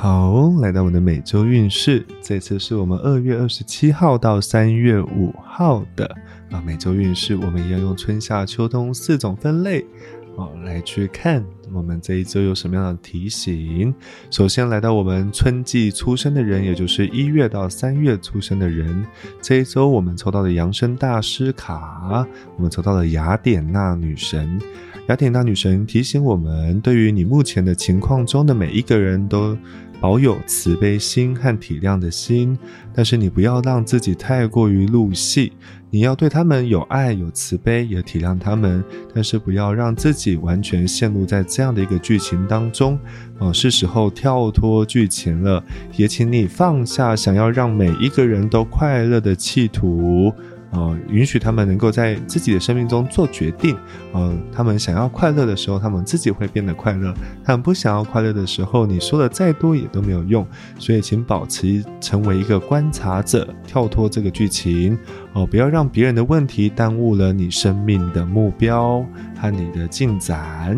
好，来到我们的每周运势，这次是我们二月二十七号到三月五号的啊每周运势，我们一样用春夏秋冬四种分类哦来去看我们这一周有什么样的提醒。首先来到我们春季出生的人，也就是一月到三月出生的人，这一周我们抽到的扬声大师卡，我们抽到了雅典娜女神。雅典娜女神提醒我们，对于你目前的情况中的每一个人都。保有慈悲心和体谅的心，但是你不要让自己太过于入戏。你要对他们有爱、有慈悲，也体谅他们，但是不要让自己完全陷入在这样的一个剧情当中。哦，是时候跳脱剧情了，也请你放下想要让每一个人都快乐的企图。呃，允许他们能够在自己的生命中做决定。呃，他们想要快乐的时候，他们自己会变得快乐；他们不想要快乐的时候，你说的再多也都没有用。所以，请保持成为一个观察者，跳脱这个剧情。哦，不要让别人的问题耽误了你生命的目标和你的进展。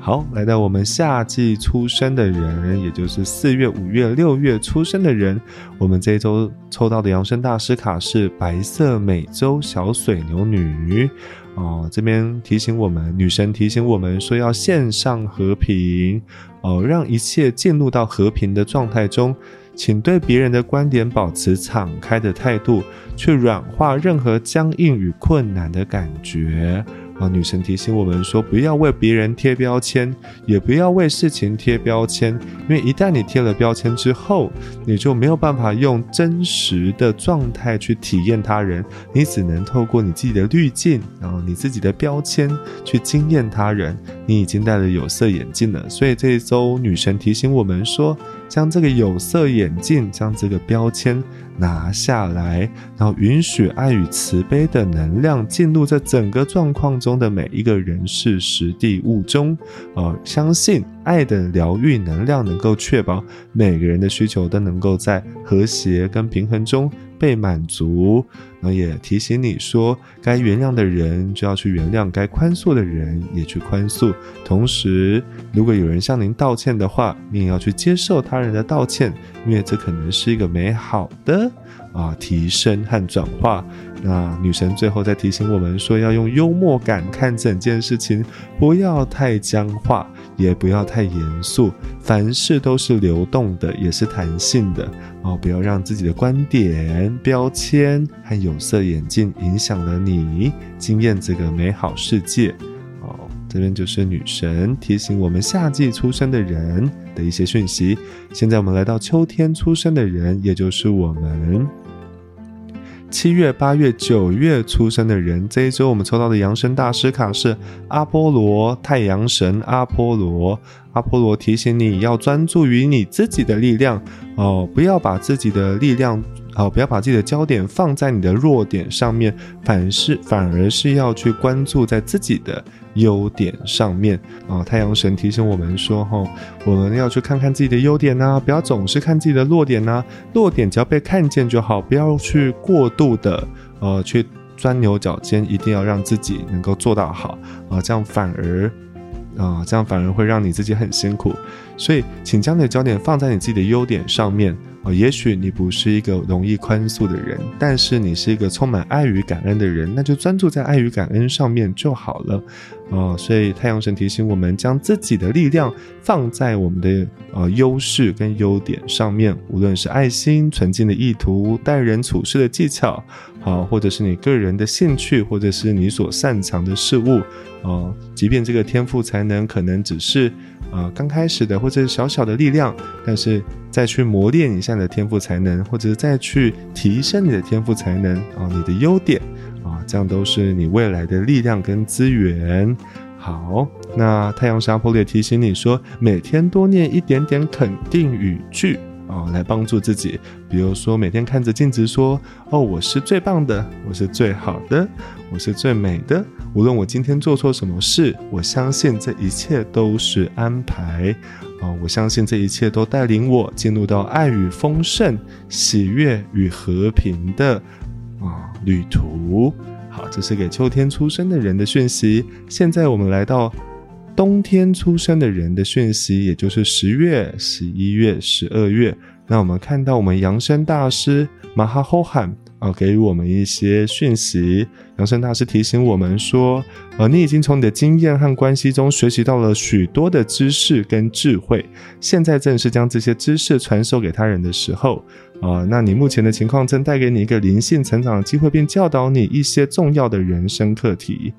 好，来到我们夏季出生的人，也就是四月、五月、六月出生的人，我们这一周抽到的扬声大师卡是白色美洲小水牛女。哦，这边提醒我们，女神提醒我们说要线上和平，哦，让一切进入到和平的状态中。请对别人的观点保持敞开的态度，去软化任何僵硬与困难的感觉。啊，女神提醒我们说，不要为别人贴标签，也不要为事情贴标签，因为一旦你贴了标签之后，你就没有办法用真实的状态去体验他人，你只能透过你自己的滤镜，然后你自己的标签去惊艳他人。你已经戴了有色眼镜了，所以这一周女神提醒我们说，将这个有色眼镜，将这个标签。拿下来，然后允许爱与慈悲的能量进入这整个状况中中的每一个人事、实地、物中。呃，相信爱的疗愈能量能够确保每个人的需求都能够在和谐跟平衡中被满足。那也提醒你说，该原谅的人就要去原谅，该宽恕的人也去宽恕。同时，如果有人向您道歉的话，你也要去接受他人的道歉，因为这可能是一个美好的啊提升和转化。那女神最后再提醒我们说，要用幽默感看整件事情，不要太僵化，也不要太严肃。凡事都是流动的，也是弹性的哦。不要让自己的观点、标签和有色眼镜影响了你，惊艳这个美好世界。这边就是女神提醒我们夏季出生的人的一些讯息。现在我们来到秋天出生的人，也就是我们。七月、八月、九月出生的人，这一周我们抽到的阳神大师卡是阿波罗太阳神阿波罗。阿波罗提醒你要专注于你自己的力量哦，不要把自己的力量。好，不要把自己的焦点放在你的弱点上面，反是反而是要去关注在自己的优点上面啊！太阳神提醒我们说，哈，我们要去看看自己的优点呐，不要总是看自己的弱点呐。弱点只要被看见就好，不要去过度的呃去钻牛角尖，一定要让自己能够做到好啊，这样反而啊，这样反而会让你自己很辛苦。所以，请将你的焦点放在你自己的优点上面。也许你不是一个容易宽恕的人，但是你是一个充满爱与感恩的人，那就专注在爱与感恩上面就好了。哦，所以太阳神提醒我们，将自己的力量放在我们的呃优势跟优点上面，无论是爱心、纯净的意图、待人处事的技巧，好，或者是你个人的兴趣，或者是你所擅长的事物，哦，即便这个天赋才能可能只是。啊，刚开始的或者小小的力量，但是再去磨练一下你的天赋才能，或者再去提升你的天赋才能啊，你的优点啊，这样都是你未来的力量跟资源。好，那太阳沙坡也提醒你说，每天多念一点点肯定语句。哦，来帮助自己，比如说每天看着镜子说：“哦，我是最棒的，我是最好的，我是最美的。无论我今天做错什么事，我相信这一切都是安排。哦，我相信这一切都带领我进入到爱与丰盛、喜悦与和平的啊旅途。好，这是给秋天出生的人的讯息。现在我们来到。冬天出生的人的讯息，也就是十月、十一月、十二月。那我们看到我们扬声大师马哈吼罕。啊，给予我们一些讯息。杨生大师提醒我们说，呃，你已经从你的经验和关系中学习到了许多的知识跟智慧，现在正是将这些知识传授给他人的时候。啊，那你目前的情况正带给你一个灵性成长的机会，并教导你一些重要的人生课题。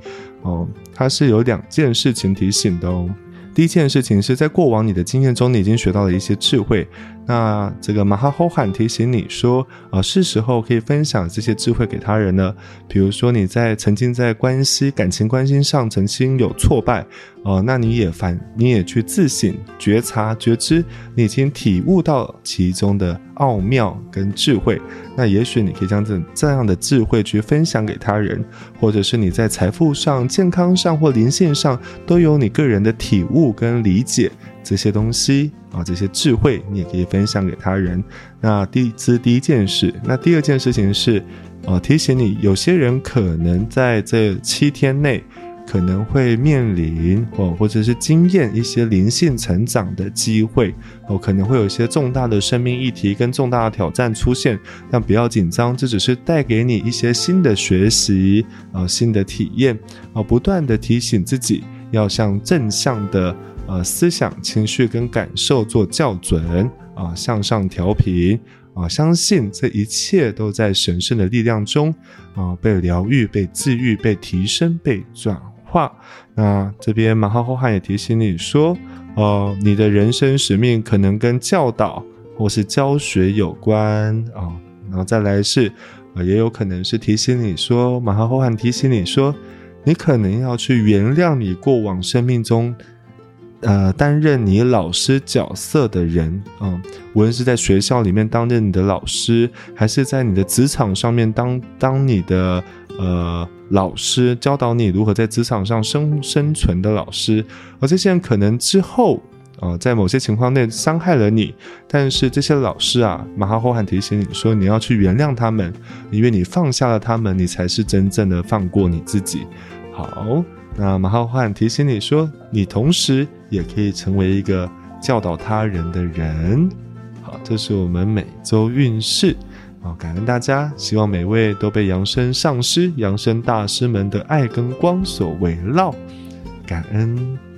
哦，它是有两件事情提醒的哦。第一件事情是在过往你的经验中，你已经学到了一些智慧。那这个马哈吼罕提醒你说，啊，是时候可以分享这些智慧给他人了。比如说你在曾经在关系、感情关系上曾经有挫败，呃，那你也反，你也去自省、觉察、觉知，你已经体悟到其中的奥妙跟智慧。那也许你可以将这这样的智慧去分享给他人，或者是你在财富上、健康上或灵性上都有你个人的体悟跟理解。这些东西啊，这些智慧，你也可以分享给他人。那第这第一件事，那第二件事情是，呃，提醒你，有些人可能在这七天内可能会面临或或者是经验一些灵性成长的机会，哦，可能会有一些重大的生命议题跟重大的挑战出现，但不要紧张，这只是带给你一些新的学习啊，新的体验啊，不断的提醒自己要向正向的。呃，思想、情绪跟感受做校准啊，向上调频啊，相信这一切都在神圣的力量中啊，被疗愈、被治愈、被提升、被转化。那这边马哈后汉也提醒你说，哦，你的人生使命可能跟教导或是教学有关啊，然后再来是，也有可能是提醒你说，马哈后汉提醒你说，你可能要去原谅你过往生命中。呃，担任你老师角色的人，嗯，无论是在学校里面担任你的老师，还是在你的职场上面当当你的呃老师，教导你如何在职场上生生存的老师，而这些人可能之后啊，在某些情况内伤害了你，但是这些老师啊，马哈霍罕提醒你说，你要去原谅他们，因为你放下了他们，你才是真正的放过你自己。好。那马浩焕提醒你说，你同时也可以成为一个教导他人的人。好，这是我们每周运势。好，感恩大家，希望每位都被扬声上师、扬声大师们的爱跟光所围绕。感恩。